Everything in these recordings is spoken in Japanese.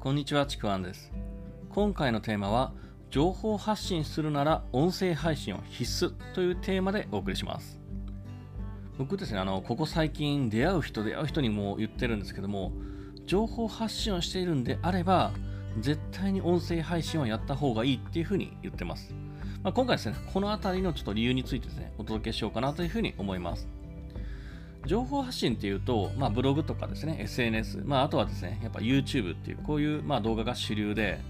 こんにちは、ちくわんです。今回のテーマは、情報発信するなら音声配信を必須というテーマでお送りします。僕ですね、あの、ここ最近出会う人、出会う人にも言ってるんですけども、情報発信をしているんであれば、絶対に音声配信をやった方がいいっていうふうに言ってます。まあ、今回ですね、このあたりのちょっと理由についてですね、お届けしようかなというふうに思います。情報発信っていうと、まあ、ブログとかですね、SNS、まあ、あとはですね、やっぱ YouTube っていう、こういう、まあ、動画が主流で、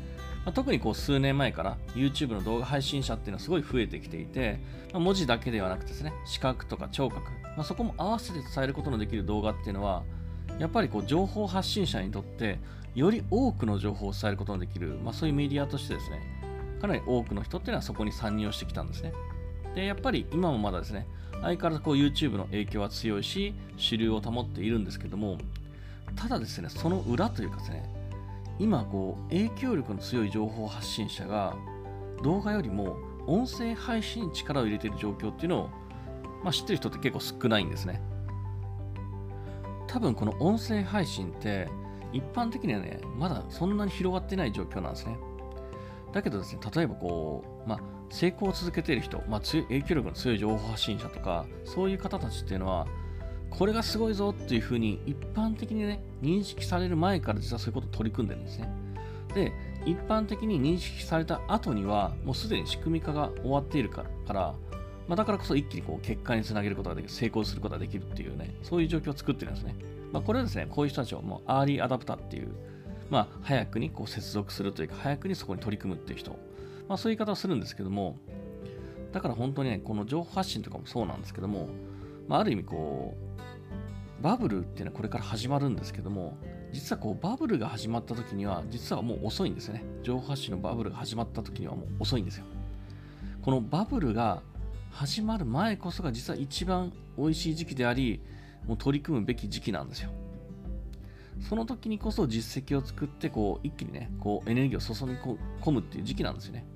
まあ、特にこう数年前から YouTube の動画配信者っていうのはすごい増えてきていて、まあ、文字だけではなくてですね、視覚とか聴覚、まあ、そこも合わせて伝えることのできる動画っていうのは、やっぱりこう情報発信者にとって、より多くの情報を伝えることのできる、まあ、そういうメディアとしてですね、かなり多くの人っていうのはそこに参入をしてきたんですね。で、やっぱり今もまだですね、相変わらずこう YouTube の影響は強いし、主流を保っているんですけども、ただですね、その裏というかですね、今こう影響力の強い情報発信者が動画よりも音声配信に力を入れている状況っていうのを、まあ、知ってる人って結構少ないんですね。多分この音声配信って一般的にはね、まだそんなに広がってない状況なんですね。だけどですね、例えばこう、まあ、成功を続けている人、まあ、強い影響力の強い情報発信者とか、そういう方たちっていうのは、これがすごいぞっていうふうに一般的にね、認識される前から実はそういうことを取り組んでるんですね。で、一般的に認識された後には、もうすでに仕組み化が終わっているから、まあ、だからこそ一気にこう結果につなげることができる、成功することができるっていうね、そういう状況を作ってるんですね。まあ、これはですね、こういう人たちをもうアーリーアダプターっていう、まあ、早くにこう接続するというか、早くにそこに取り組むっていう人、まあ、そういう言い方をするんですけども、だから本当にね、この情報発信とかもそうなんですけども、まあ、ある意味こう、バブルっていうのはこれから始まるんですけども、実はこうバブルが始まった時には、実はもう遅いんですよね。情報発信のバブルが始まった時にはもう遅いんですよ。このバブルが始まる前こそが実は一番美味しい時期であり、もう取り組むべき時期なんですよ。その時にこそ実績を作って、こう一気にね、こうエネルギーを注ぎ込むっていう時期なんですよね。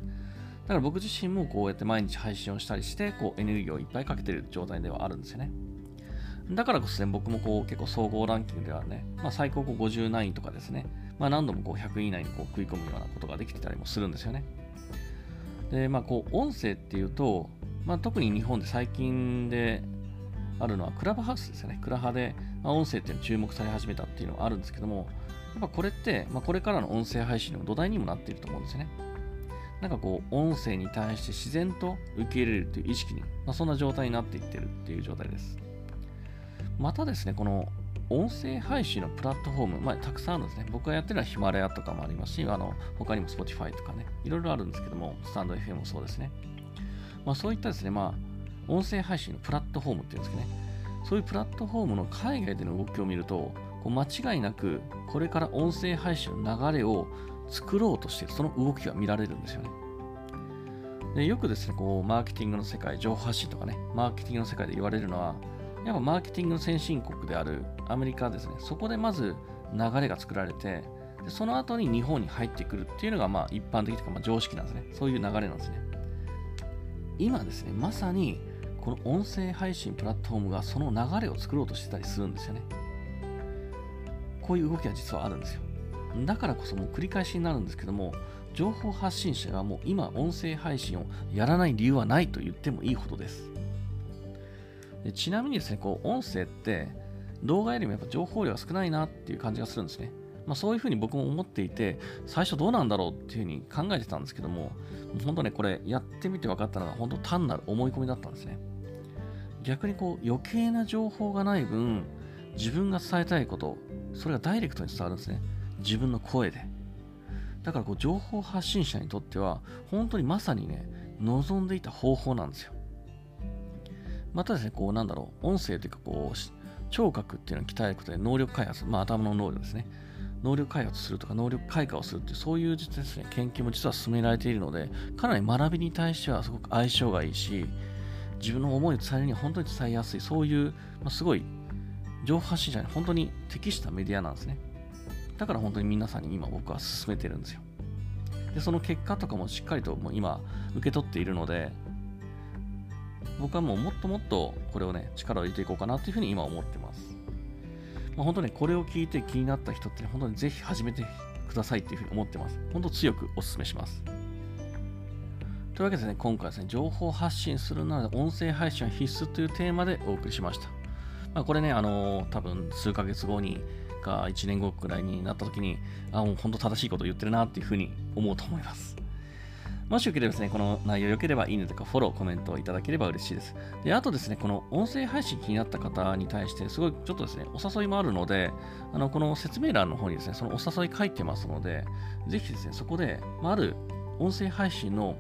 だから僕自身もこうやって毎日配信をしたりして、こうエネルギーをいっぱいかけてる状態ではあるんですよね。だからこそね、僕もこう結構総合ランキングではね、まあ、最高こう50何位とかですね、まあ、何度もこう100位以内にこう食い込むようなことができてたりもするんですよね。で、まあこう音声っていうと、まあ、特に日本で最近であるのはクラブハウスですよね。クラハで、まあ、音声っていうの注目され始めたっていうのはあるんですけども、やっぱこれって、まあ、これからの音声配信の土台にもなっていると思うんですよね。なんかこう、音声に対して自然と受け入れるという意識に、まあ、そんな状態になっていってるっていう状態です。またですね、この音声配信のプラットフォーム、まあ、たくさんあるんですね。僕がやってるのはヒマラヤとかもありますし、あの他にも Spotify とかね、いろいろあるんですけども、スタンド FM もそうですね。まあ、そういったですね、まあ、音声配信のプラットフォームっていうんですかね、そういうプラットフォームの海外での動きを見ると、こう間違いなく、これから音声配信の流れを作ろうとしている、その動きが見られるんですよね。でよくですね、こう、マーケティングの世界、情報発信とかね、マーケティングの世界で言われるのは、やっぱマーケティングの先進国であるアメリカですね、そこでまず流れが作られて、でその後に日本に入ってくるっていうのが、まあ、一般的というか、まあ、常識なんですね。そういう流れなんですね。今ですね、まさに、この音声配信プラットフォームがその流れを作ろうとしてたりするんですよね。こういう動きが実はあるんですよ。だからこそもう繰り返しになるんですけども、情報発信者がもう今音声配信をやらない理由はないと言ってもいいほどです。でちなみにですね、こう音声って動画よりもやっぱ情報量が少ないなっていう感じがするんですね。まあ、そういうふうに僕も思っていて、最初どうなんだろうっていうふうに考えてたんですけども、本当ね、これやってみて分かったのが本当単なる思い込みだったんですね。逆にこう余計な情報がない分、自分が伝えたいこと、それがダイレクトに伝わるんですね。自分の声で。だからこう情報発信者にとっては、本当にまさにね、望んでいた方法なんですよ。またですね、こうなんだろう、音声というかこう、聴覚っていうのを鍛えることで能力開発、まあ頭の能力ですね。能力開発するとか能力開花をするってそういう実ですね、研究も実は進められているので、かなり学びに対してはすごく相性がいいし、自分の思いを伝えるには本当に伝えやすい、そういう、まあ、すごい情報発信者に本当に適したメディアなんですね。だから本当に皆さんに今僕は進めてるんですよ。で、その結果とかもしっかりともう今受け取っているので、僕はもうもっともっとこれをね、力を入れていこうかなというふうに今思ってます。まあ、本当ね、これを聞いて気になった人って、ね、本当にぜひ始めてくださいっていうふうに思ってます。本当強くお勧めします。というわけでね、今回ですね、情報発信するなら音声配信は必須というテーマでお送りしました。まあ、これね、あのー、多分数ヶ月後にか1年後くらいになった時に、あ、もう本当正しいこと言ってるなっていうふうに思うと思います。もしよければですね、この内容良ければいいねとかフォロー、コメントをいただければ嬉しいです。で、あとですね、この音声配信気になった方に対して、すごいちょっとですね、お誘いもあるので、あの、この説明欄の方にですね、そのお誘い書いてますので、ぜひですね、そこで、まあ、ある音声配信の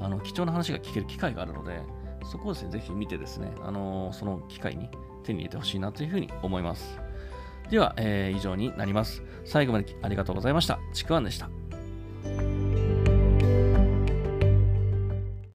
あの貴重な話が聞ける機会があるので、そこをですね、ぜひ見てですね、あのその機会に手に入れてほしいなというふうに思います。では、えー、以上になります。最後までありがとうございました。ちくわんでした。